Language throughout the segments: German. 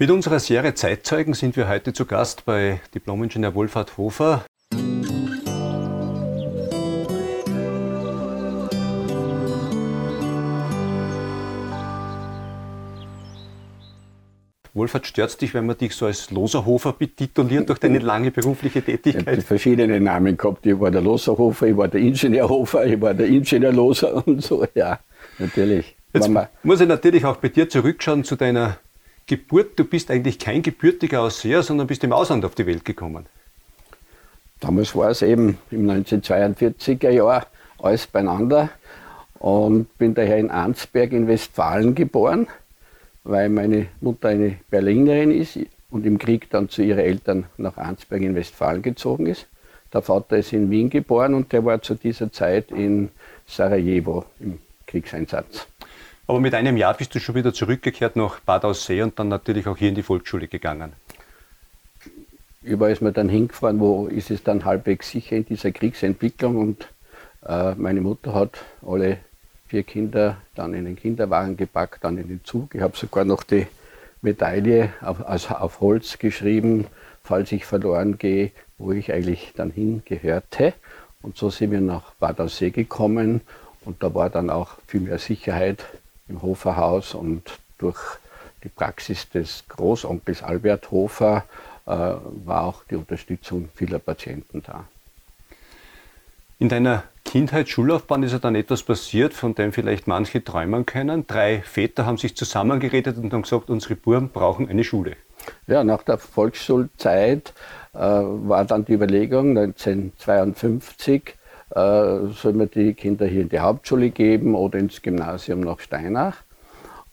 Mit unserer Serie Zeitzeugen sind wir heute zu Gast bei Diplomingenieur Wolfhard Hofer. Wolfhard, stört dich, wenn man dich so als Loserhofer betituliert durch deine lange berufliche Tätigkeit? Ich habe verschiedene Namen gehabt. Ich war der Loserhofer, ich war der Ingenieurhofer, ich war der Ingenieurloser und so. Ja, natürlich. Jetzt muss ich natürlich auch bei dir zurückschauen zu deiner Geburt. Du bist eigentlich kein gebürtiger Ausseher, sondern bist im Ausland auf die Welt gekommen. Damals war es eben im 1942er Jahr alles beieinander und bin daher in Arnsberg in Westfalen geboren weil meine Mutter eine Berlinerin ist und im Krieg dann zu ihren Eltern nach Arnsberg in Westfalen gezogen ist. Der Vater ist in Wien geboren und der war zu dieser Zeit in Sarajevo im Kriegseinsatz. Aber mit einem Jahr bist du schon wieder zurückgekehrt nach Bad Aussee und dann natürlich auch hier in die Volksschule gegangen. Überall ist man dann hingefahren, wo ist es dann halbwegs sicher in dieser Kriegsentwicklung und äh, meine Mutter hat alle vier Kinder dann in den Kinderwagen gepackt, dann in den Zug. Ich habe sogar noch die Medaille auf, also auf Holz geschrieben, falls ich verloren gehe, wo ich eigentlich dann hingehörte. Und so sind wir nach Bad Aussee gekommen und da war dann auch viel mehr Sicherheit im Hoferhaus und durch die Praxis des Großonkels Albert Hofer äh, war auch die Unterstützung vieler Patienten da. In deiner Kindheit, Schullaufbahn ist ja dann etwas passiert, von dem vielleicht manche träumen können. Drei Väter haben sich zusammengeredet und haben gesagt, unsere Buben brauchen eine Schule. Ja, nach der Volksschulzeit äh, war dann die Überlegung, 1952, äh, soll man die Kinder hier in die Hauptschule geben oder ins Gymnasium nach Steinach.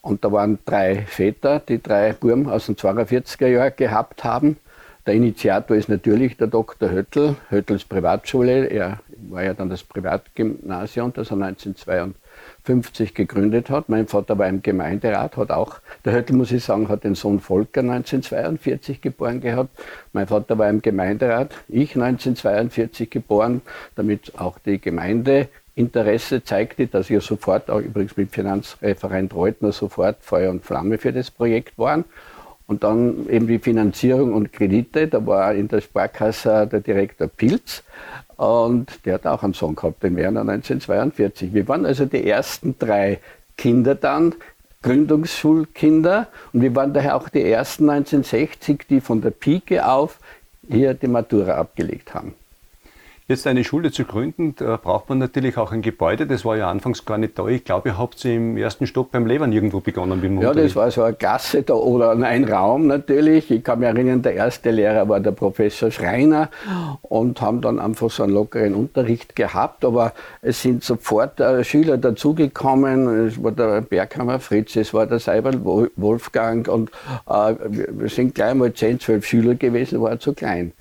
Und da waren drei Väter, die drei Buben aus dem 42er Jahr gehabt haben. Der Initiator ist natürlich der Dr. Höttl, Höttls Privatschule. Er war ja dann das Privatgymnasium, das er 1952 gegründet hat. Mein Vater war im Gemeinderat, hat auch, der Höttl muss ich sagen, hat den Sohn Volker 1942 geboren gehabt. Mein Vater war im Gemeinderat, ich 1942 geboren, damit auch die Gemeinde Interesse zeigte, dass wir sofort, auch übrigens mit Finanzreferent Reutner, sofort Feuer und Flamme für das Projekt waren. Und dann eben die Finanzierung und Kredite. Da war in der Sparkasse der Direktor Pilz. Und der hat auch einen Sohn gehabt, den Werner 1942. Wir waren also die ersten drei Kinder dann, Gründungsschulkinder. Und wir waren daher auch die ersten 1960, die von der Pike auf hier die Matura abgelegt haben. Jetzt eine Schule zu gründen, da braucht man natürlich auch ein Gebäude. Das war ja anfangs gar nicht da. Ich glaube, ihr habt im ersten Stock beim Levern irgendwo begonnen. Mit dem ja, das war so eine Gasse da oder ein Raum natürlich. Ich kann mich erinnern, der erste Lehrer war der Professor Schreiner und haben dann einfach so einen lockeren Unterricht gehabt. Aber es sind sofort äh, Schüler dazugekommen. Es war der Berghammer Fritz, es war der Seibel Wolfgang und äh, wir sind gleich mal 10, 12 Schüler gewesen, war zu klein.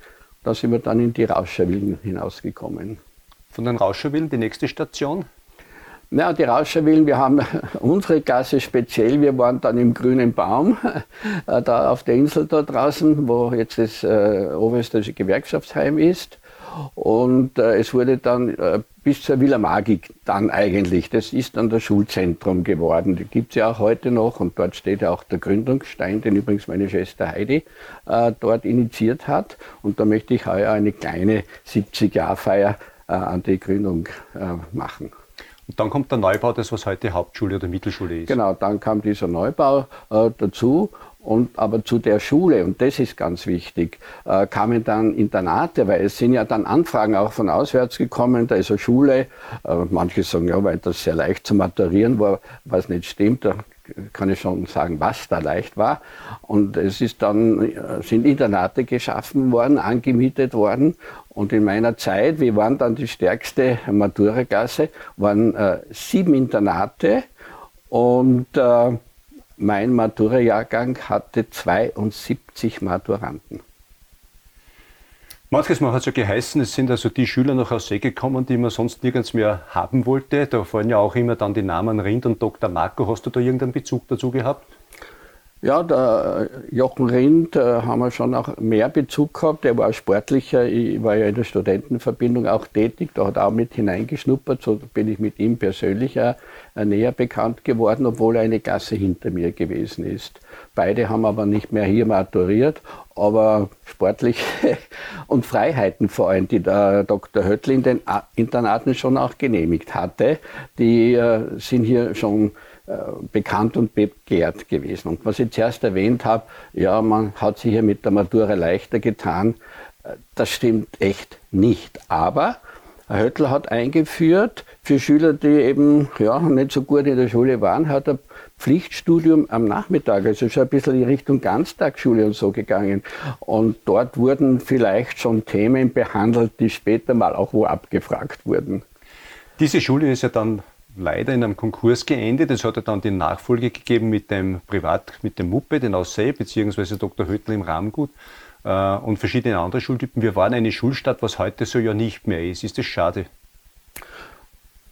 Da sind wir dann in die Rauscherwillen hinausgekommen. Von den Rauscherwillen die nächste Station? Ja, die Rauscherwillen, wir haben unsere Klasse speziell, wir waren dann im grünen Baum, äh, da auf der Insel da draußen, wo jetzt das äh, Oberösterreichische Gewerkschaftsheim ist. Und äh, es wurde dann äh, bis zur Villa Magik dann eigentlich. Das ist dann das Schulzentrum geworden. Die gibt es ja auch heute noch und dort steht ja auch der Gründungsstein, den übrigens meine Schwester Heidi äh, dort initiiert hat. Und da möchte ich heuer eine kleine 70-Jahr-Feier äh, an die Gründung äh, machen. Und dann kommt der Neubau, das was heute Hauptschule oder Mittelschule ist. Genau, dann kam dieser Neubau äh, dazu und, aber zu der Schule, und das ist ganz wichtig, äh, kamen dann Internate, weil es sind ja dann Anfragen auch von auswärts gekommen, da ist eine Schule. Äh, manche sagen, ja, weil das sehr leicht zu maturieren war, was nicht stimmt, da kann ich schon sagen, was da leicht war. Und es ist dann, äh, sind Internate geschaffen worden, angemietet worden. Und in meiner Zeit, wir waren dann die stärkste Maturagasse, waren äh, sieben Internate und äh, mein Matura-Jahrgang hatte 72 Maturanten. Manches Mal hat es ja geheißen, es sind also die Schüler noch aus See gekommen, die man sonst nirgends mehr haben wollte. Da fallen ja auch immer dann die Namen Rind und Dr. Marco. Hast du da irgendeinen Bezug dazu gehabt? Ja, der Jochen Rindt äh, haben wir schon auch mehr Bezug gehabt. Der war sportlicher. Ich war ja in der Studentenverbindung auch tätig. Da hat er auch mit hineingeschnuppert. So bin ich mit ihm persönlich auch, äh, näher bekannt geworden, obwohl er eine Klasse hinter mir gewesen ist. Beide haben aber nicht mehr hier maturiert, aber sportliche und Freiheiten vor allem, die der Dr. Höttl in den Internaten schon auch genehmigt hatte, die äh, sind hier schon äh, bekannt und begehrt gewesen. Und was ich zuerst erwähnt habe, ja, man hat sich hier mit der Matura leichter getan, äh, das stimmt echt nicht. Aber Herr Höttl hat eingeführt, für Schüler, die eben ja, nicht so gut in der Schule waren, hat er Pflichtstudium am Nachmittag, also schon ein bisschen in Richtung Ganztagsschule und so gegangen. Und dort wurden vielleicht schon Themen behandelt, die später mal auch wo abgefragt wurden. Diese Schule ist ja dann leider in einem Konkurs geendet. Es hat ja dann die Nachfolge gegeben mit dem Privat, mit dem Muppe, den Aussee, beziehungsweise Dr. Höttl im Rahmgut äh, und verschiedene andere Schultypen. Wir waren eine Schulstadt, was heute so ja nicht mehr ist. Ist das schade?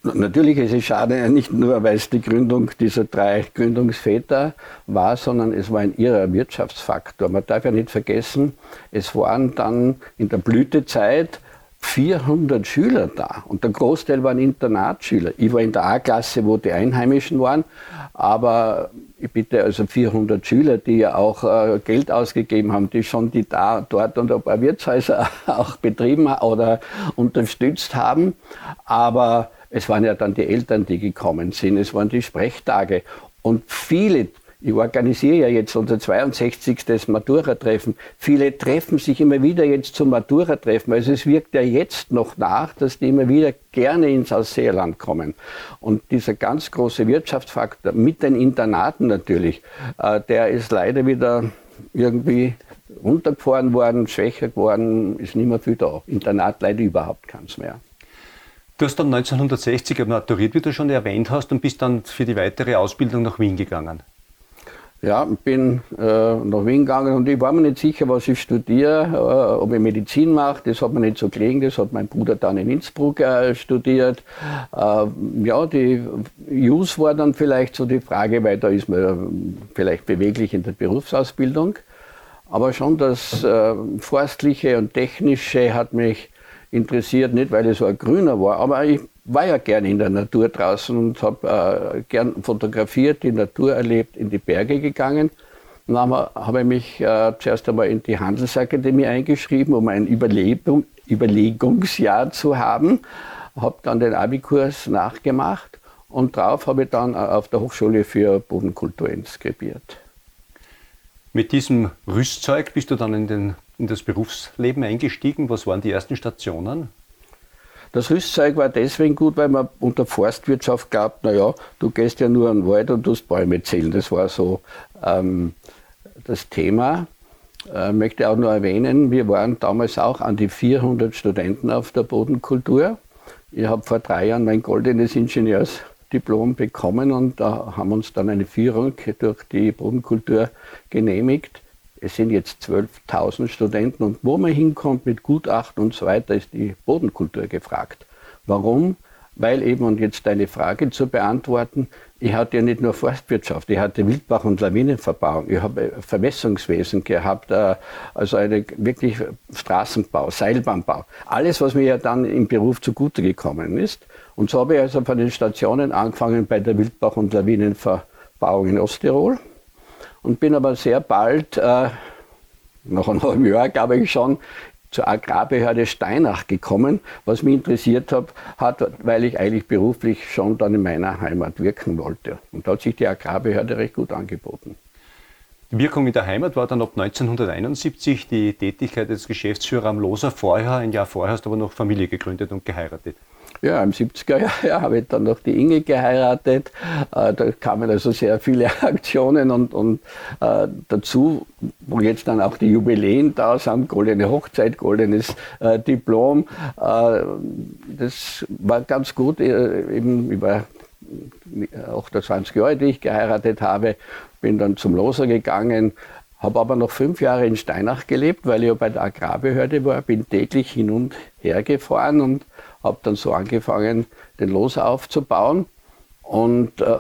Natürlich ist es schade, nicht nur, weil es die Gründung dieser drei Gründungsväter war, sondern es war ein irrer Wirtschaftsfaktor. Man darf ja nicht vergessen, es waren dann in der Blütezeit 400 Schüler da und der Großteil waren Internatsschüler. Ich war in der A-Klasse, wo die Einheimischen waren, aber ich bitte also 400 Schüler, die ja auch äh, Geld ausgegeben haben, die schon die da, dort und ein paar Wirtshäuser auch betrieben oder unterstützt haben. Aber es waren ja dann die Eltern, die gekommen sind, es waren die Sprechtage und viele ich organisiere ja jetzt unser 62. Matura-Treffen. Viele treffen sich immer wieder jetzt zum Matura-Treffen. Also es wirkt ja jetzt noch nach, dass die immer wieder gerne ins Ausseerland kommen. Und dieser ganz große Wirtschaftsfaktor mit den Internaten natürlich, äh, der ist leider wieder irgendwie runtergefahren worden, schwächer geworden, ist nicht mehr viel da. Internat leider überhaupt keins mehr. Du hast dann 1960 maturiert, wie du schon erwähnt hast, und bist dann für die weitere Ausbildung nach Wien gegangen. Ja, bin äh, nach Wien gegangen und ich war mir nicht sicher, was ich studiere, äh, ob ich Medizin mache. Das hat mir nicht so gelegen. Das hat mein Bruder dann in Innsbruck äh, studiert. Äh, ja, die Jus war dann vielleicht so die Frage, weil da ist man vielleicht beweglich in der Berufsausbildung. Aber schon das äh, Forstliche und Technische hat mich interessiert, nicht weil ich so ein Grüner war, aber ich war ja gern in der Natur draußen und habe äh, gern fotografiert, die Natur erlebt, in die Berge gegangen. Dann habe ich mich äh, zuerst einmal in die Handelsakademie eingeschrieben, um ein Überlebung, Überlegungsjahr zu haben. Habe dann den Abikurs nachgemacht und darauf habe ich dann äh, auf der Hochschule für Bodenkultur inskribiert. Mit diesem Rüstzeug bist du dann in, den, in das Berufsleben eingestiegen. Was waren die ersten Stationen? Das Rüstzeug war deswegen gut, weil man unter Forstwirtschaft glaubt, naja, du gehst ja nur an den Wald und tust Bäume zählen. Das war so ähm, das Thema. Äh, möchte auch nur erwähnen, wir waren damals auch an die 400 Studenten auf der Bodenkultur. Ich habe vor drei Jahren mein goldenes Ingenieursdiplom bekommen und da haben uns dann eine Führung durch die Bodenkultur genehmigt. Es sind jetzt 12.000 Studenten und wo man hinkommt mit Gutachten und so weiter, ist die Bodenkultur gefragt. Warum? Weil eben, und jetzt deine Frage zu beantworten, ich hatte ja nicht nur Forstwirtschaft, ich hatte Wildbach- und Lawinenverbauung, ich habe Vermessungswesen gehabt, äh, also eine wirklich Straßenbau, Seilbahnbau. Alles, was mir ja dann im Beruf zugute gekommen ist. Und so habe ich also von den Stationen angefangen bei der Wildbach- und Lawinenverbauung in Osttirol und bin aber sehr bald, äh, nach einem halben Jahr glaube ich schon, zur Agrarbehörde Steinach gekommen, was mich interessiert hat, hat, weil ich eigentlich beruflich schon dann in meiner Heimat wirken wollte. Und da hat sich die Agrarbehörde recht gut angeboten. Die Wirkung in der Heimat war dann ab 1971 die Tätigkeit des Geschäftsführers am Loser vorher. Ein Jahr vorher hast du aber noch Familie gegründet und geheiratet. Ja, im 70er Jahr habe ich dann noch die Inge geheiratet. Äh, da kamen also sehr viele Aktionen und, und äh, dazu, wo jetzt dann auch die Jubiläen da sind, goldene Hochzeit, goldenes äh, Diplom. Äh, das war ganz gut, äh, eben über 28 Jahre, die ich geheiratet habe, bin dann zum Loser gegangen, habe aber noch fünf Jahre in Steinach gelebt, weil ich ja bei der Agrarbehörde war, bin täglich hin und her gefahren und habe dann so angefangen, den Los aufzubauen. Und äh,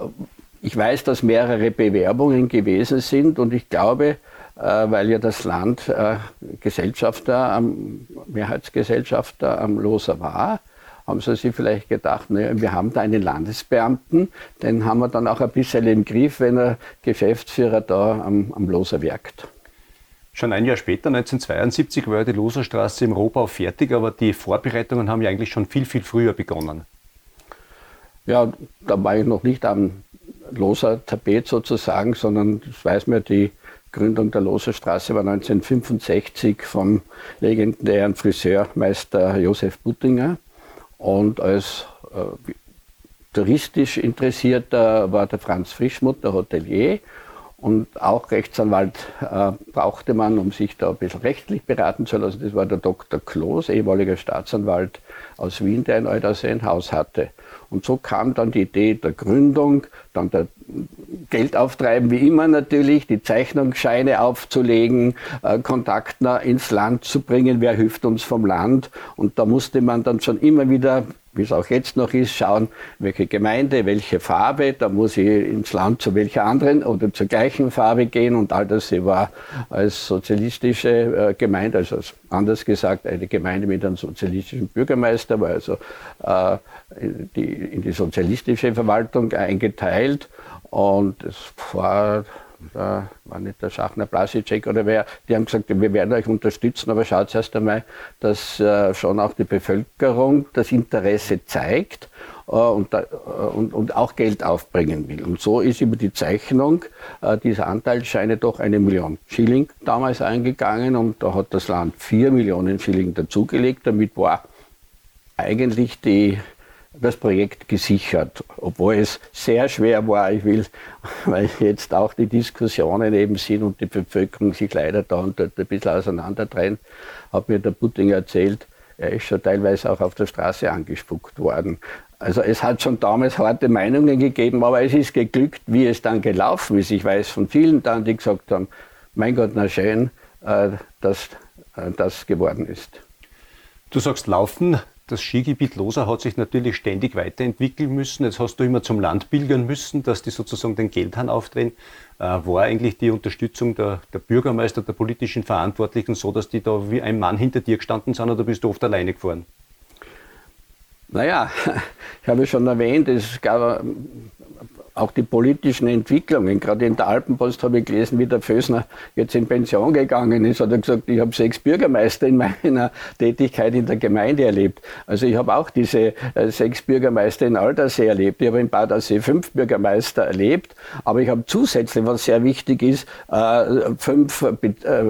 ich weiß, dass mehrere Bewerbungen gewesen sind und ich glaube, äh, weil ja das Land äh, Gesellschafter, Mehrheitsgesellschafter am Loser war, haben sie sich vielleicht gedacht, naja, wir haben da einen Landesbeamten, den haben wir dann auch ein bisschen im Griff, wenn er Geschäftsführer da am, am Loser wirkt. Schon ein Jahr später, 1972, war ja die Loserstraße im Rohbau fertig, aber die Vorbereitungen haben ja eigentlich schon viel, viel früher begonnen. Ja, da war ich noch nicht am Loser Tapet sozusagen, sondern das weiß man, die Gründung der Loserstraße war 1965 vom legendären Friseurmeister Josef Buttinger. Und als äh, touristisch Interessierter war der Franz Frischmuth, der Hotelier. Und auch Rechtsanwalt äh, brauchte man, um sich da ein bisschen rechtlich beraten zu lassen. Das war der Dr. Kloß, ehemaliger Staatsanwalt aus Wien, der in Eudersee ein Haus hatte. Und so kam dann die Idee der Gründung, dann der Geld auftreiben, wie immer natürlich, die Zeichnungsscheine aufzulegen, äh, Kontaktner ins Land zu bringen, wer hilft uns vom Land. Und da musste man dann schon immer wieder wie es auch jetzt noch ist, schauen, welche Gemeinde, welche Farbe, da muss ich ins Land zu welcher anderen oder zur gleichen Farbe gehen und all das war als sozialistische äh, Gemeinde, also anders gesagt eine Gemeinde mit einem sozialistischen Bürgermeister, war also äh, in, die, in die sozialistische Verwaltung eingeteilt und es war da war nicht der Schachner Blasicek oder wer, die haben gesagt, wir werden euch unterstützen, aber schaut erst einmal, dass äh, schon auch die Bevölkerung das Interesse zeigt äh, und, äh, und, und, auch Geld aufbringen will. Und so ist über die Zeichnung äh, dieser Anteilsscheine doch eine Million Schilling damals eingegangen und da hat das Land vier Millionen Schilling dazugelegt. Damit war eigentlich die das Projekt gesichert, obwohl es sehr schwer war. Ich will, weil jetzt auch die Diskussionen eben sind und die Bevölkerung sich leider da und dort ein bisschen auseinandertrennt, hat mir der Putin erzählt, er ist schon teilweise auch auf der Straße angespuckt worden. Also es hat schon damals harte Meinungen gegeben, aber es ist geglückt, wie es dann gelaufen ist. Ich weiß von vielen dann, die gesagt haben, mein Gott, na schön, äh, dass äh, das geworden ist. Du sagst laufen, das Skigebiet Loser hat sich natürlich ständig weiterentwickeln müssen. Jetzt hast du immer zum Land pilgern müssen, dass die sozusagen den Geldhahn aufdrehen. Äh, war eigentlich die Unterstützung der, der, Bürgermeister, der politischen Verantwortlichen so, dass die da wie ein Mann hinter dir gestanden sind oder bist du oft alleine gefahren? Naja, ich habe schon erwähnt, es gab auch die politischen Entwicklungen. Gerade in der Alpenpost habe ich gelesen, wie der Fösner jetzt in Pension gegangen ist. Hat er gesagt, ich habe sechs Bürgermeister in meiner Tätigkeit in der Gemeinde erlebt. Also ich habe auch diese äh, sechs Bürgermeister in Aldersee erlebt. Ich habe in Badersee fünf Bürgermeister erlebt. Aber ich habe zusätzlich, was sehr wichtig ist, äh, fünf äh,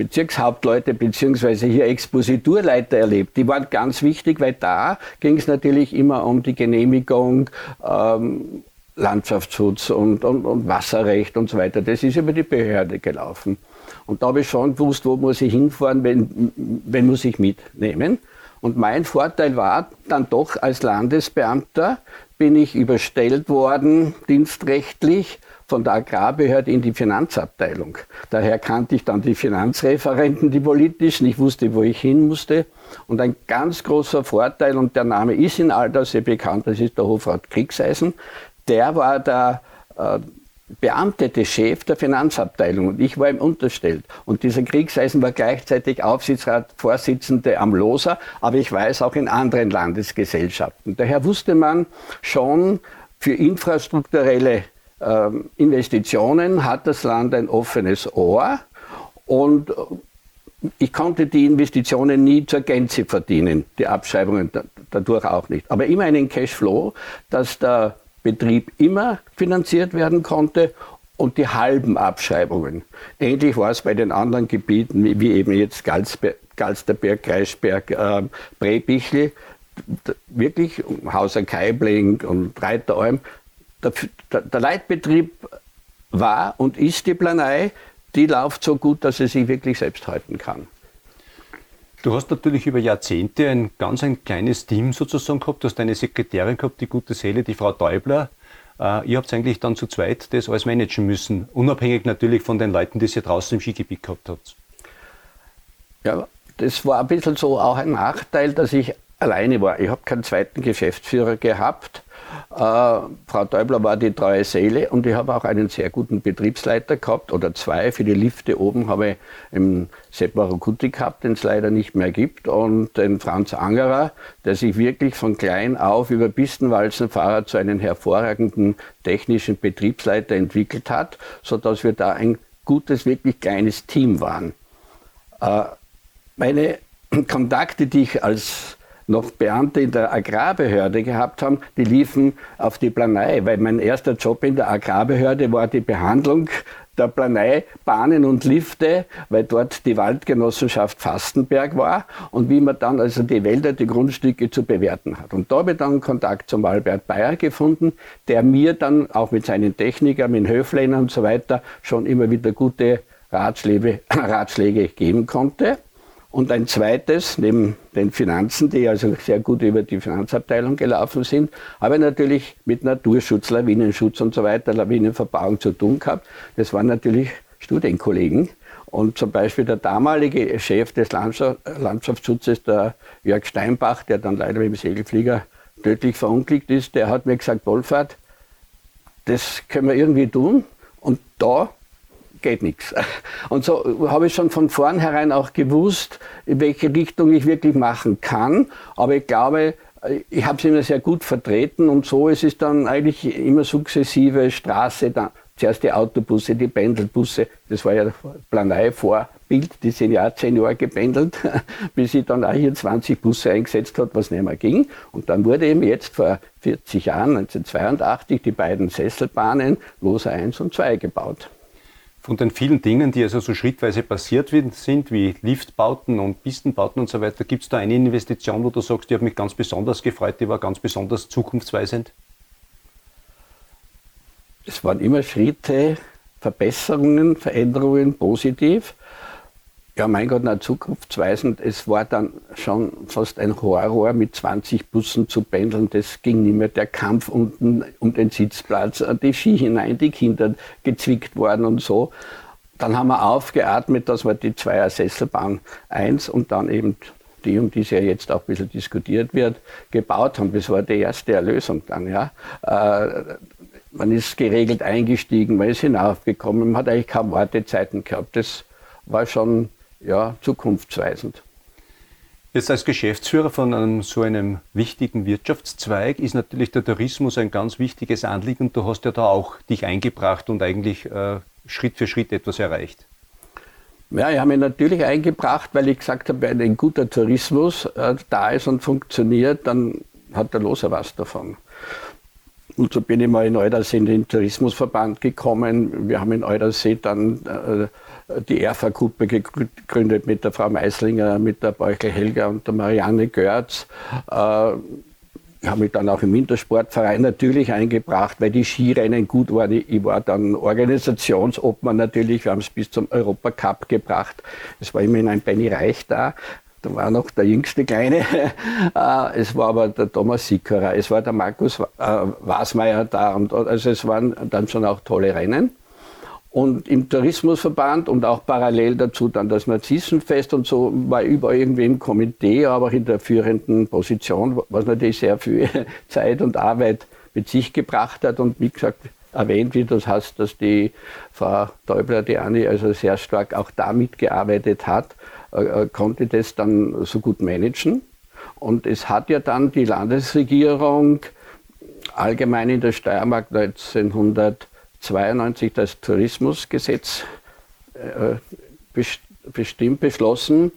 Bezirkshauptleute beziehungsweise hier Expositurleiter erlebt. Die waren ganz wichtig, weil da ging es natürlich immer um die Genehmigung ähm, Landschaftsschutz und, und, und Wasserrecht und so weiter. Das ist über die Behörde gelaufen. Und da habe ich schon gewusst, wo muss ich hinfahren, wenn, wenn muss ich mitnehmen. Und mein Vorteil war dann doch als Landesbeamter, bin ich überstellt worden, dienstrechtlich, von der Agrarbehörde in die Finanzabteilung. Daher kannte ich dann die Finanzreferenten, die politischen. Ich wusste, wo ich hin musste. Und ein ganz großer Vorteil, und der Name ist in Aldersee bekannt, das ist der Hofrat Kriegseisen, der war der äh, beamtete Chef der Finanzabteilung und ich war ihm unterstellt. Und dieser Kriegseisen war gleichzeitig Aufsichtsratsvorsitzende am Loser, aber ich weiß auch in anderen Landesgesellschaften. Daher wusste man schon für infrastrukturelle äh, Investitionen hat das Land ein offenes Ohr und ich konnte die Investitionen nie zur Gänze verdienen, die Abschreibungen dadurch auch nicht. Aber immer einen Cashflow, dass der Betrieb immer finanziert werden konnte und die halben Abschreibungen. Ähnlich war es bei den anderen Gebieten, wie eben jetzt Galsterberg, Kreisberg, äh, Brebichl, wirklich Hauser Keibling und Reiteralm. Der, der Leitbetrieb war und ist die Planei, die läuft so gut, dass sie sich wirklich selbst halten kann. Du hast natürlich über Jahrzehnte ein ganz ein kleines Team sozusagen gehabt. Du hast eine Sekretärin gehabt, die gute Seele, die Frau Däubler. Äh, ihr habt eigentlich dann zu zweit das alles managen müssen, unabhängig natürlich von den Leuten, die ihr draußen im Skigebiet gehabt habt. Ja, das war ein bisschen so auch ein Nachteil, dass ich alleine war. Ich habe keinen zweiten Geschäftsführer gehabt Frau Däubler war die treue Seele und ich habe auch einen sehr guten Betriebsleiter gehabt oder zwei. Für die Lifte oben habe ich im Sepp Marukuti gehabt, den es leider nicht mehr gibt, und den Franz Angerer, der sich wirklich von klein auf über Pistenwalzenfahrer zu einem hervorragenden technischen Betriebsleiter entwickelt hat, sodass wir da ein gutes, wirklich kleines Team waren. Äh, meine Kontakte, die ich als noch Beamte in der Agrarbehörde gehabt haben, die liefen auf die Planei, weil mein erster Job in der Agrarbehörde war die Behandlung der Planei, Bahnen und Lifte, weil dort die Waldgenossenschaft Fastenberg war und wie man dann also die Wälder, die Grundstücke zu bewerten hat. Und da habe ich dann Kontakt zum Albert Bayer gefunden, der mir dann auch mit seinen Technikern, mit Höflein und so weiter schon immer wieder gute Ratschläge, Ratschläge geben konnte. Und ein zweites, neben den Finanzen, die also sehr gut über die Finanzabteilung gelaufen sind, habe ich natürlich mit Naturschutz, Lawinenschutz und so weiter, Lawinenverbauung zu tun gehabt. Das waren natürlich Studienkollegen. Und zum Beispiel der damalige Chef des Landschaftsschutzes, der Jörg Steinbach, der dann leider mit dem Segelflieger tödlich verunglückt ist, der hat mir gesagt, Wolfhard, das können wir irgendwie tun. Und da geht nichts. Und so habe ich schon von vornherein auch gewusst, in welche Richtung ich wirklich machen kann. Aber ich glaube, ich habe es immer sehr gut vertreten und so ist es dann eigentlich immer sukzessive Straße, dann zuerst die Autobusse, die Pendelbusse, das war ja Planei Vorbild, die sind ja zehn Jahre gependelt, bis sie dann auch hier 20 Busse eingesetzt hat, was nicht mehr ging. Und dann wurde eben jetzt vor 40 Jahren, 1982, die beiden Sesselbahnen Loser 1 und 2 gebaut. Von den vielen Dingen, die also so schrittweise passiert sind, wie Liftbauten und Pistenbauten und so weiter, gibt es da eine Investition, wo du sagst, die hat mich ganz besonders gefreut, die war ganz besonders zukunftsweisend? Es waren immer Schritte, Verbesserungen, Veränderungen positiv. Ja, mein Gott, na, zukunftsweisend. Es war dann schon fast ein Horror, mit 20 Bussen zu pendeln. Das ging nicht mehr. Der Kampf unten um den Sitzplatz, äh, die Ski hinein, die Kinder gezwickt worden und so. Dann haben wir aufgeatmet, dass wir die Zweier Sesselbahn 1 und dann eben die, um die es ja jetzt auch ein bisschen diskutiert wird, gebaut haben. Das war die erste Erlösung dann, ja. Äh, man ist geregelt eingestiegen, man ist hinaufgekommen, man hat eigentlich kaum Wartezeiten gehabt. Das war schon ja, zukunftsweisend. Jetzt als Geschäftsführer von einem, so einem wichtigen Wirtschaftszweig ist natürlich der Tourismus ein ganz wichtiges Anliegen. Du hast ja da auch dich eingebracht und eigentlich äh, Schritt für Schritt etwas erreicht. Ja, ich habe mich natürlich eingebracht, weil ich gesagt habe, wenn ein guter Tourismus äh, da ist und funktioniert, dann hat der Loser was davon. Und so bin ich mal in Eudersee in den Tourismusverband gekommen. Wir haben in Eudersee dann äh, die ERFA-Gruppe gegründet mit der Frau Meislinger, mit der Beuchel Helga und der Marianne Görz. Äh, ich habe mich dann auch im Wintersportverein natürlich eingebracht, weil die Skirennen gut waren. Ich war dann Organisationsobmann natürlich. Wir haben es bis zum Europacup gebracht. Es war immerhin ein Benny Reich da. Da war noch der jüngste Kleine. Äh, es war aber der Thomas Sickerer. Es war der Markus äh, Wasmeier da. Also es waren dann schon auch tolle Rennen. Und im Tourismusverband und auch parallel dazu dann das Narzissenfest und so war überall irgendwie im Komitee, aber auch in der führenden Position, was natürlich sehr viel Zeit und Arbeit mit sich gebracht hat. Und wie gesagt, erwähnt, wie das hast, dass die Frau Däubler, die Anni, also sehr stark auch da mitgearbeitet hat, äh, äh, konnte das dann so gut managen. Und es hat ja dann die Landesregierung allgemein in der Steiermark 1900 1992 das Tourismusgesetz äh, bestimmt beschlossen,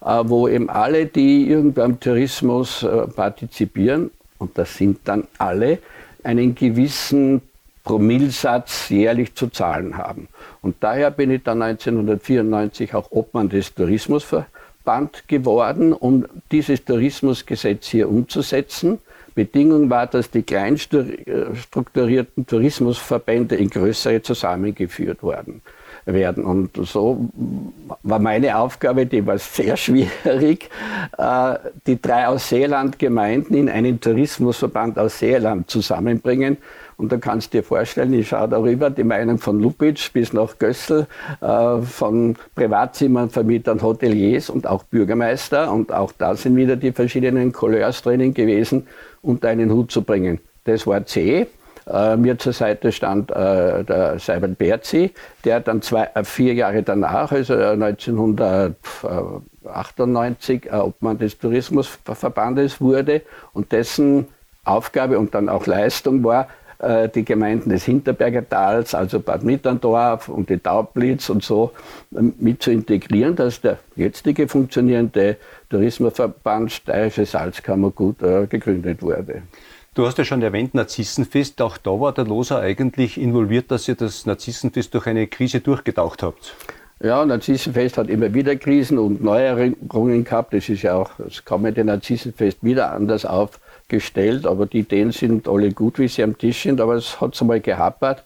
äh, wo eben alle, die irgendwie am Tourismus äh, partizipieren, und das sind dann alle, einen gewissen Promillsatz jährlich zu zahlen haben. Und daher bin ich dann 1994 auch Obmann des Tourismusverbands geworden, um dieses Tourismusgesetz hier umzusetzen. Bedingung war, dass die kleinstrukturierten Tourismusverbände in größere zusammengeführt worden werden. Und so war meine Aufgabe, die war sehr schwierig, äh, die drei aus Seeland Gemeinden in einen Tourismusverband aus Seeland zusammenbringen. Und da kannst du dir vorstellen, ich schaue darüber die Meinung von Lupitsch bis nach Gössel, äh, von Privatzimmern, Vermietern, Hoteliers und auch Bürgermeister. Und auch da sind wieder die verschiedenen Couleurs drinnen gewesen unter einen Hut zu bringen. das war C. Äh, mir zur Seite stand äh, der Seibert Berzi, der dann zwei, äh, vier Jahre danach, also 1998, äh, Obmann des Tourismusverbandes wurde und dessen Aufgabe und dann auch Leistung war, äh, die Gemeinden des Hinterberger Tals, also Bad Mitterndorf und die Taublitz und so ähm, mit zu integrieren, dass der jetzige funktionierende Tourismusverband Steirische Salzkammergut äh, gegründet wurde. Du hast ja schon erwähnt, Narzissenfest. Auch da war der Loser eigentlich involviert, dass ihr das Narzissenfest durch eine Krise durchgetaucht habt. Ja, Narzissenfest hat immer wieder Krisen und Neuerungen gehabt. Das ist ja auch, es kam mit dem Narzissenfest wieder anders auf gestellt, aber die Ideen sind alle gut, wie sie am Tisch sind, aber es hat einmal gehapert.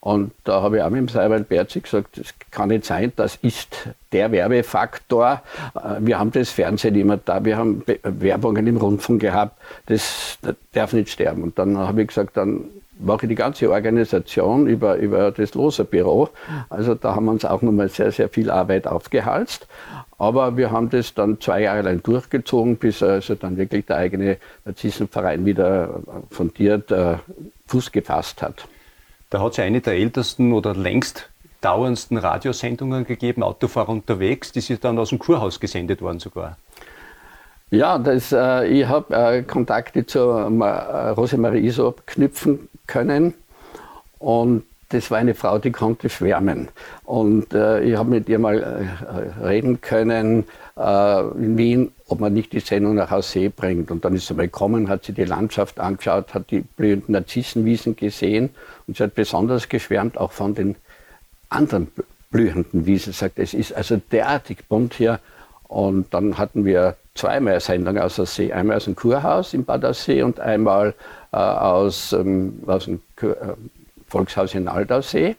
Und da habe ich auch mit dem Seibert Berzi gesagt, das kann nicht sein, das ist der Werbefaktor. Äh, wir haben das Fernsehen immer da, wir haben Werbungen im Rundfunk gehabt, das darf nicht sterben. Und dann habe ich gesagt, dann mache die ganze Organisation über, über das Loser-Büro. Also da haben wir uns auch nochmal sehr, sehr viel Arbeit aufgehalst. Aber wir haben das dann zwei Jahre lang durchgezogen, bis also dann wirklich der eigene Narzissenverein wieder fundiert äh, Fuß gefasst hat. Da hat es eine der ältesten oder längst dauerndsten Radiosendungen gegeben, Autofahrer unterwegs, die sind dann aus dem Kurhaus gesendet worden sogar. Ja, das, äh, ich habe äh, Kontakte zur äh, Rosemarie Isop knüpfen können und das war eine Frau, die konnte schwärmen. Und äh, ich habe mit ihr mal äh, reden können äh, in Wien, ob man nicht die Sendung nach Aussee bringt. Und dann ist sie mal gekommen, hat sie die Landschaft angeschaut, hat die blühenden Narzissenwiesen gesehen und sie hat besonders geschwärmt auch von den anderen blühenden Wiesen. Sagt, es ist also derartig bunt hier. Und dann hatten wir zweimal Sendungen aus der See. Einmal aus dem Kurhaus in Bad Aussee und einmal äh, aus, ähm, aus dem äh, Volkshaus in Aldaussee.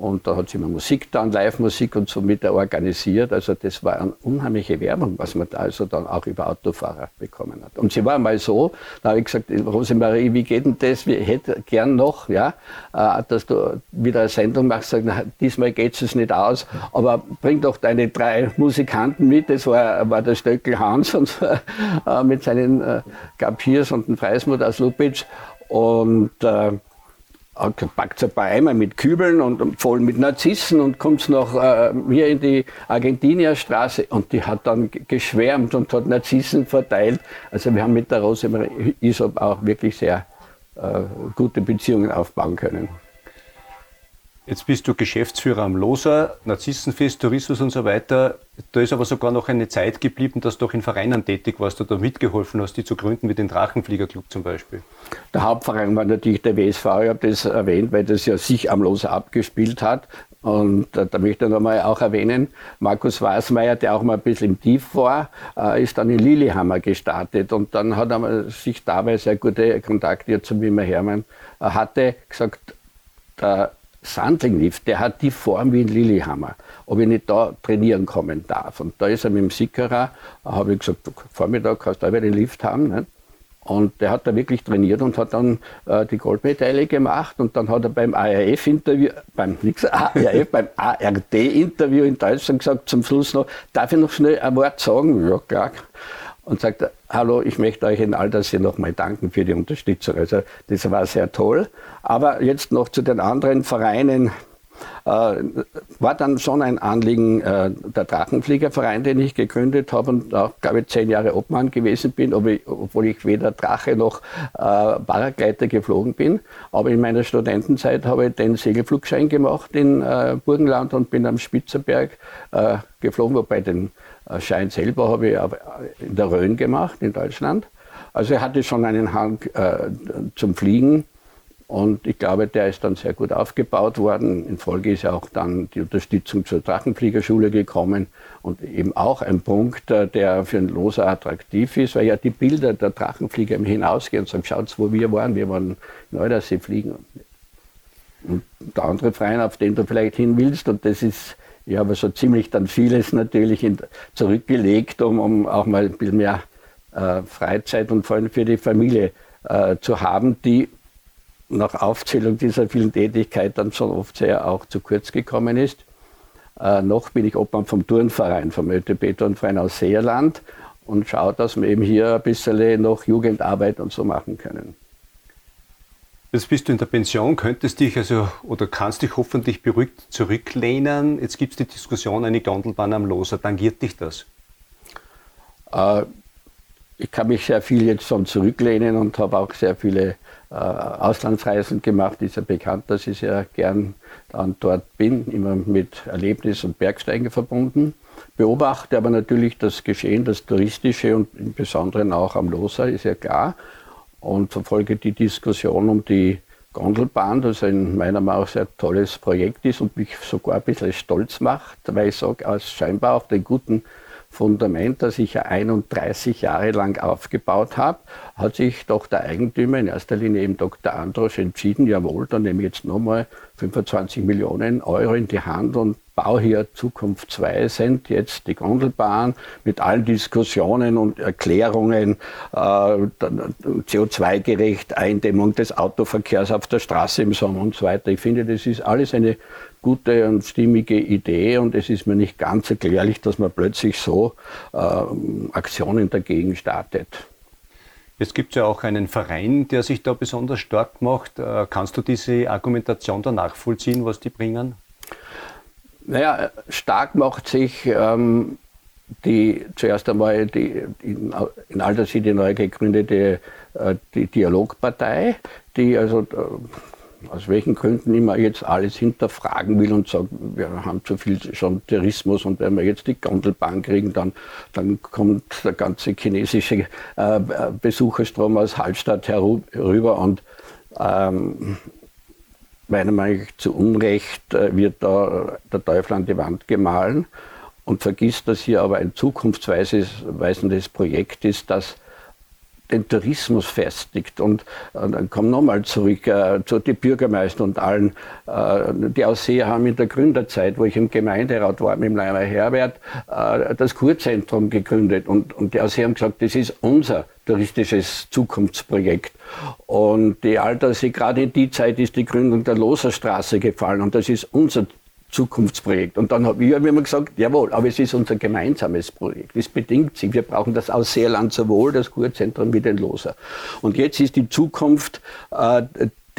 Und da hat sie immer Musik dann, Live-Musik und so mit organisiert. Also das war eine unheimliche Werbung, was man da also dann auch über Autofahrer bekommen hat. Und sie war mal so, da habe ich gesagt, Rosemarie, wie geht denn das? Ich hätte gern noch, ja, äh, dass du wieder eine Sendung machst, sag, na, diesmal geht es nicht aus, aber bring doch deine drei Musikanten mit. Das war, war der Stöckel Hans und, äh, mit seinen äh, Gapiers und dem Freismut aus Lupitsch. Und äh, packt ein paar Eimer mit Kübeln und voll mit Narzissen und kommt noch äh, hier in die Argentinierstraße und die hat dann geschwärmt und hat Narzissen verteilt. Also wir haben mit der Rosemarie Isop auch wirklich sehr äh, gute Beziehungen aufbauen können. Jetzt bist du Geschäftsführer am Loser, Narzissenfest, Tourismus und so weiter. Da ist aber sogar noch eine Zeit geblieben, dass du auch in Vereinen tätig warst oder mitgeholfen hast, die zu gründen, wie den Drachenfliegerclub zum Beispiel. Der Hauptverein war natürlich der WSV, ich habe das erwähnt, weil das ja sich am Loser abgespielt hat. Und äh, da möchte ich nochmal auch erwähnen, Markus Wasmeier, der auch mal ein bisschen im Tief war, äh, ist dann in Lillehammer gestartet. Und dann hat er sich dabei sehr gute Kontakte zu Wimmer Hermann äh, hatte, gesagt, der Sandlinglift, der hat die Form wie ein Lillehammer, ob ich nicht da trainieren kommen darf. Und da ist er mit dem Sickerer, habe ich gesagt, Vormittag kannst du auch den Lift haben. Ne? Und der hat da wirklich trainiert und hat dann äh, die Goldmedaille gemacht und dann hat er beim ARF-Interview, beim beim ARD-Interview in Deutschland gesagt zum Schluss noch, darf ich noch schnell ein Wort sagen? Ja, klar und sagt, hallo, ich möchte euch in all das hier nochmal danken für die Unterstützung. Also das war sehr toll. Aber jetzt noch zu den anderen Vereinen. Äh, war dann schon ein Anliegen äh, der Drachenfliegerverein, den ich gegründet habe und auch, glaube ich, zehn Jahre Obmann gewesen bin, ob ich, obwohl ich weder Drache noch äh, Paragleiter geflogen bin. Aber in meiner Studentenzeit habe ich den Segelflugschein gemacht in äh, Burgenland und bin am Spitzerberg äh, geflogen, wobei den Schein selber habe ich in der Rhön gemacht, in Deutschland. Also er hatte schon einen Hang äh, zum Fliegen und ich glaube, der ist dann sehr gut aufgebaut worden. In Folge ist ja auch dann die Unterstützung zur Drachenfliegerschule gekommen und eben auch ein Punkt, äh, der für einen Loser attraktiv ist, weil ja die Bilder der Drachenflieger Hinausgehen und sagen, schaut, wo wir waren, wir waren in Neudersee fliegen. Und der andere Verein, auf den du vielleicht hin willst, und das ist ich habe so ziemlich dann vieles natürlich in, zurückgelegt, um, um, auch mal ein bisschen mehr äh, Freizeit und vor allem für die Familie äh, zu haben, die nach Aufzählung dieser vielen Tätigkeiten dann schon oft sehr auch zu kurz gekommen ist. Äh, noch bin ich Obmann vom Turnverein, vom ÖTB Turnverein aus Seerland und schaue, dass wir eben hier ein bisschen noch Jugendarbeit und so machen können. Jetzt bist du in der Pension, könntest dich also oder kannst dich hoffentlich beruhigt zurücklehnen. Jetzt gibt es die Diskussion, eine Gondelbahn am Loser, tangiert dich das? Äh, ich kann mich sehr viel jetzt schon zurücklehnen und habe auch sehr viele äh, Auslandsreisen gemacht. Ist ja bekannt, dass ich sehr gern dann dort bin, immer mit Erlebnis und Bergsteigen verbunden. Beobachte aber natürlich das Geschehen, das touristische und im Besonderen auch am Loser, ist ja klar und verfolge die Diskussion um die Gondelbahn, das in meiner Meinung nach ein sehr tolles Projekt ist und mich sogar ein bisschen stolz macht, weil ich sage, als scheinbar auf den guten Fundament, das ich ja 31 Jahre lang aufgebaut habe, hat sich doch der Eigentümer, in erster Linie eben Dr. Androsch, entschieden, jawohl, dann nehme ich jetzt nochmal 25 Millionen Euro in die Hand und baue hier Zukunft 2 sind jetzt die Gondelbahn mit allen Diskussionen und Erklärungen, äh, CO2-gerecht, Eindämmung des Autoverkehrs auf der Straße im Sommer und so weiter. Ich finde, das ist alles eine gute und stimmige Idee und es ist mir nicht ganz erklärlich, dass man plötzlich so äh, Aktionen dagegen startet. Jetzt gibt es ja auch einen Verein, der sich da besonders stark macht. Äh, kannst du diese Argumentation da nachvollziehen, was die bringen? Naja, stark macht sich ähm, die zuerst einmal die in, in Alter die neu gegründete äh, die Dialogpartei, die also aus welchen Gründen immer jetzt alles hinterfragen will und sagt, wir haben zu viel schon Tourismus und wenn wir jetzt die Gondelbahn kriegen, dann, dann kommt der ganze chinesische äh, Besucherstrom aus Hallstatt herüber und ähm, meiner Meinung nach zu Unrecht äh, wird da der Teufel an die Wand gemahlen und vergisst, dass hier aber ein zukunftsweisendes Projekt ist, das den Tourismus festigt. Und, und dann kommen nochmal zurück äh, zu den Bürgermeister und allen. Äh, die Ausseher haben in der Gründerzeit, wo ich im Gemeinderat war, mit dem Leimer Herbert, äh, das Kurzentrum gegründet. Und, und die Ausseher haben gesagt, das ist unser touristisches Zukunftsprojekt. Und die Alterssee, gerade in die Zeit ist die Gründung der Loserstraße gefallen und das ist unser Zukunftsprojekt. Und dann habe ich immer gesagt, jawohl, aber es ist unser gemeinsames Projekt. Es bedingt sich. Wir brauchen das Ausseerland sowohl, das Kurzentrum wie den Loser. Und jetzt ist die Zukunft, äh,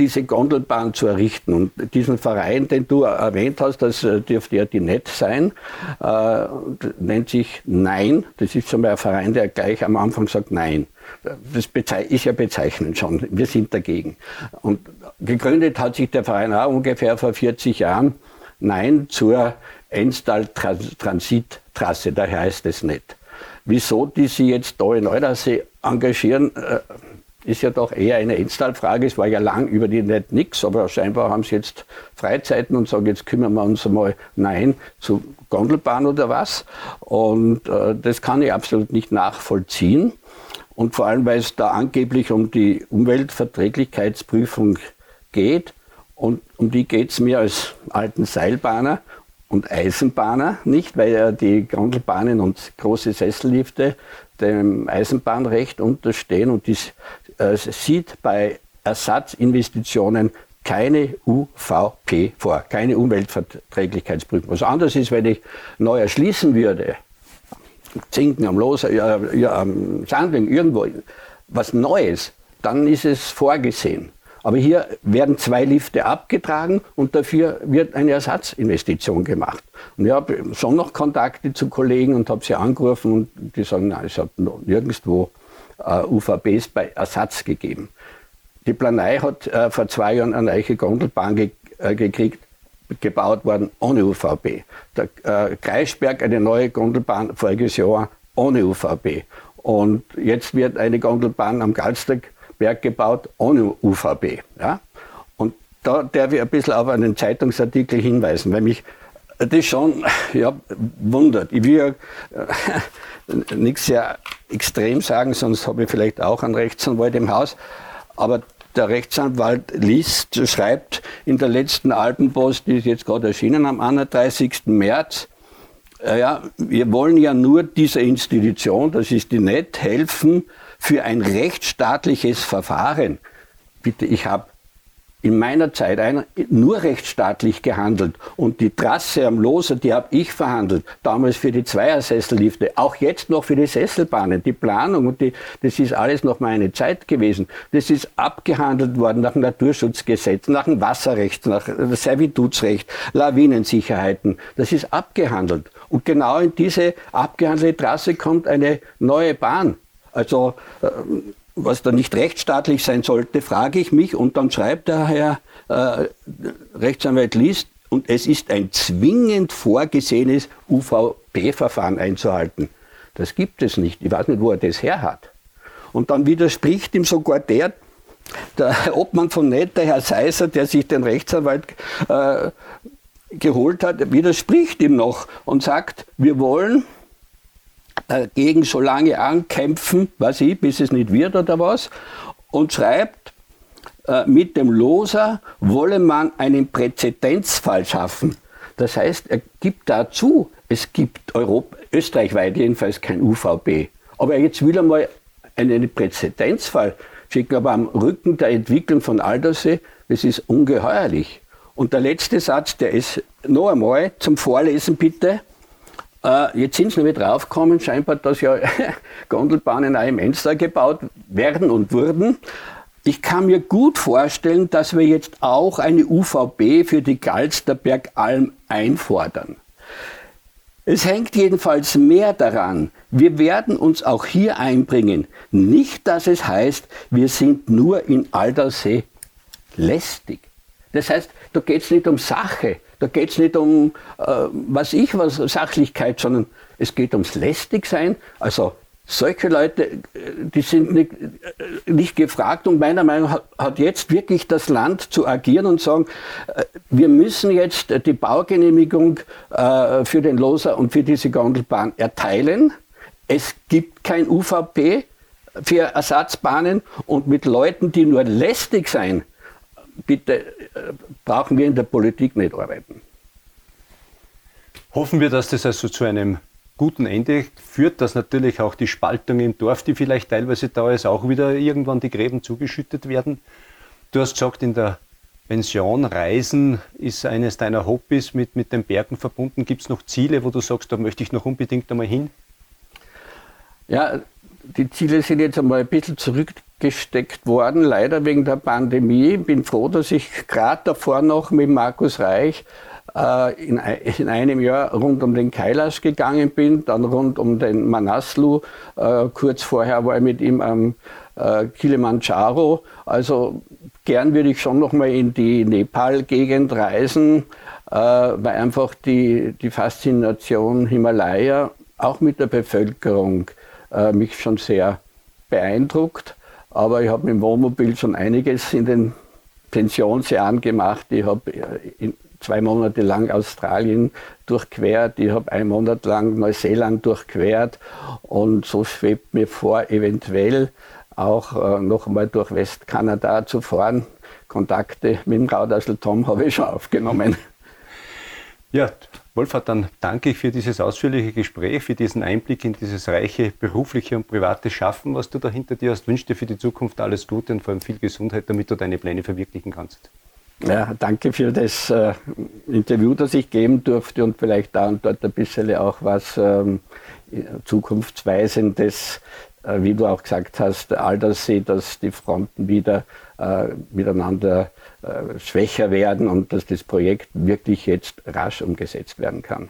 diese Gondelbahn zu errichten. Und diesen Verein, den du erwähnt hast, das äh, dürfte ja die NET sein, äh, nennt sich Nein. Das ist schon mal ein Verein, der gleich am Anfang sagt Nein. Das ist ja bezeichnend schon. Wir sind dagegen. Und gegründet hat sich der Verein auch ungefähr vor 40 Jahren. Nein zur Enstal-Transittrasse, daher heißt es nicht. Wieso die sich jetzt da in Eulersee engagieren, äh, ist ja doch eher eine Enstal-Frage. Es war ja lang über die nicht nichts, aber scheinbar haben sie jetzt Freizeiten und sagen, jetzt kümmern wir uns einmal Nein zu Gondelbahn oder was. Und äh, das kann ich absolut nicht nachvollziehen. Und vor allem, weil es da angeblich um die Umweltverträglichkeitsprüfung geht, und um die geht es mir als alten Seilbahner und Eisenbahner nicht, weil ja die Gondelbahnen und große Sessellifte dem Eisenbahnrecht unterstehen und dies äh, sieht bei Ersatzinvestitionen keine UVP vor, keine Umweltverträglichkeitsprüfung. Was anders ist, wenn ich neu erschließen würde, Zinken am Loser, ja, ja, am Sandling, irgendwo, was Neues, dann ist es vorgesehen. Aber hier werden zwei Lifte abgetragen und dafür wird eine Ersatzinvestition gemacht. Und ich habe schon noch Kontakte zu Kollegen und habe sie angerufen und die sagen, nein, es hat nirgendwo äh, UVBs bei Ersatz gegeben. Die Planei hat äh, vor zwei Jahren eine neue Gondelbahn ge äh, gekriegt, gebaut worden ohne UVB. Der äh, Kreisberg eine neue Gondelbahn voriges Jahr ohne UVB. Und jetzt wird eine Gondelbahn am Galstag Berg gebaut ohne UVB. Ja? Und da darf ich ein bisschen auf einen Zeitungsartikel hinweisen, weil mich das schon ja, wundert. Ich will ja äh, nichts sehr extrem sagen, sonst habe ich vielleicht auch einen Rechtsanwalt im Haus. Aber der Rechtsanwalt liest, schreibt in der letzten Alpenpost, die ist jetzt gerade erschienen am 31. März, äh, ja, wir wollen ja nur dieser Institution, das ist die NET, helfen, für ein rechtsstaatliches Verfahren. Bitte, ich habe in meiner Zeit nur rechtsstaatlich gehandelt und die Trasse am Loser, die habe ich verhandelt, damals für die Zweiersessellifte, auch jetzt noch für die Sesselbahnen, die Planung und die, das ist alles noch meine Zeit gewesen. Das ist abgehandelt worden nach dem Naturschutzgesetz, nach dem Wasserrecht, nach dem Servitutsrecht, Lawinensicherheiten. Das ist abgehandelt. Und genau in diese abgehandelte Trasse kommt eine neue Bahn. Also äh, was da nicht rechtsstaatlich sein sollte, frage ich mich. Und dann schreibt der Herr äh, Rechtsanwalt List, und es ist ein zwingend vorgesehenes UVP-Verfahren einzuhalten. Das gibt es nicht. Ich weiß nicht, wo er das her hat. Und dann widerspricht ihm sogar der, der Obmann von Nett, der Herr Seiser, der sich den Rechtsanwalt äh, geholt hat, widerspricht ihm noch und sagt, wir wollen dagegen so lange ankämpfen, weiß ich, bis es nicht wird oder was, und schreibt, äh, mit dem Loser wolle man einen Präzedenzfall schaffen. Das heißt, er gibt dazu, es gibt Europa, österreichweit jedenfalls kein UVP. Aber jetzt will er mal einen Präzedenzfall schicken, aber am Rücken der Entwicklung von Aldersee, das ist ungeheuerlich. Und der letzte Satz, der ist noch einmal zum Vorlesen bitte. Äh, jetzt sind sie nämlich draufgekommen, scheinbar, dass ja Gondelbahnen auch im Enster gebaut werden und wurden. Ich kann mir gut vorstellen, dass wir jetzt auch eine UVB für die Galsterbergalm einfordern. Es hängt jedenfalls mehr daran. Wir werden uns auch hier einbringen. Nicht, dass es heißt, wir sind nur in Aldersee lästig. Das heißt, da geht es nicht um Sache, da geht es nicht um, äh, was ich, was Sachlichkeit, sondern es geht ums Lästigsein. Also solche Leute, äh, die sind nicht, äh, nicht gefragt und meiner Meinung nach hat jetzt wirklich das Land zu agieren und sagen, äh, wir müssen jetzt die Baugenehmigung für den Loser und für diese Gondelbahn erteilen. Es gibt kein UVP für Ersatzbahnen und mit Leuten, die nur lästig sein, bitte brauchen wir in der Politik nicht arbeiten. Hoffen wir, dass das also zu einem guten Ende führt, dass natürlich auch die Spaltung im Dorf, die vielleicht teilweise da ist, auch wieder irgendwann die Gräben zugeschüttet werden. Du hast gesagt, in der Pension Reisen ist eines deiner Hobbys mit, mit den Bergen verbunden. Gibt es noch Ziele, wo du sagst, da möchte ich noch unbedingt einmal hin? Ja, die Ziele sind jetzt einmal ein bisschen zurückgesteckt worden, leider wegen der Pandemie. Ich bin froh, dass ich gerade davor noch mit Markus Reich äh, in, in, einem Jahr rund um den Kailash gegangen bin, dann rund um den Manaslu. Äh, kurz vorher war ich mit ihm am äh, Kilimanjaro. Also gern würde ich schon noch mal in die Nepal-Gegend reisen, weil einfach die, die Faszination Himalaya auch mit der Bevölkerung mich schon sehr beeindruckt. Aber ich habe mit dem Wohnmobil schon einiges in den Pensionsjahren gemacht. Ich habe zwei Monate lang Australien durchquert, ich habe einen Monat lang Neuseeland durchquert und so schwebt mir vor, eventuell auch äh, einmal durch Westkanada zu fahren. Kontakte mit dem Raudassel Tom habe ich schon aufgenommen. Ja, Wolfhard, dann danke ich für dieses ausführliche Gespräch, für diesen Einblick in dieses reiche berufliche und private Schaffen, was du da hinter dir hast. Wünsche dir für die Zukunft alles Gute und vor allem viel Gesundheit, damit du deine Pläne verwirklichen kannst. Ja, danke für das äh, Interview, das ich geben durfte und vielleicht da und dort ein bisschen auch was ähm, Zukunftsweisendes, äh, wie du auch gesagt hast, Aldersee, dass die Fronten wieder äh, miteinander äh, schwächer werden und dass das Projekt wirklich jetzt rasch umgesetzt werden kann.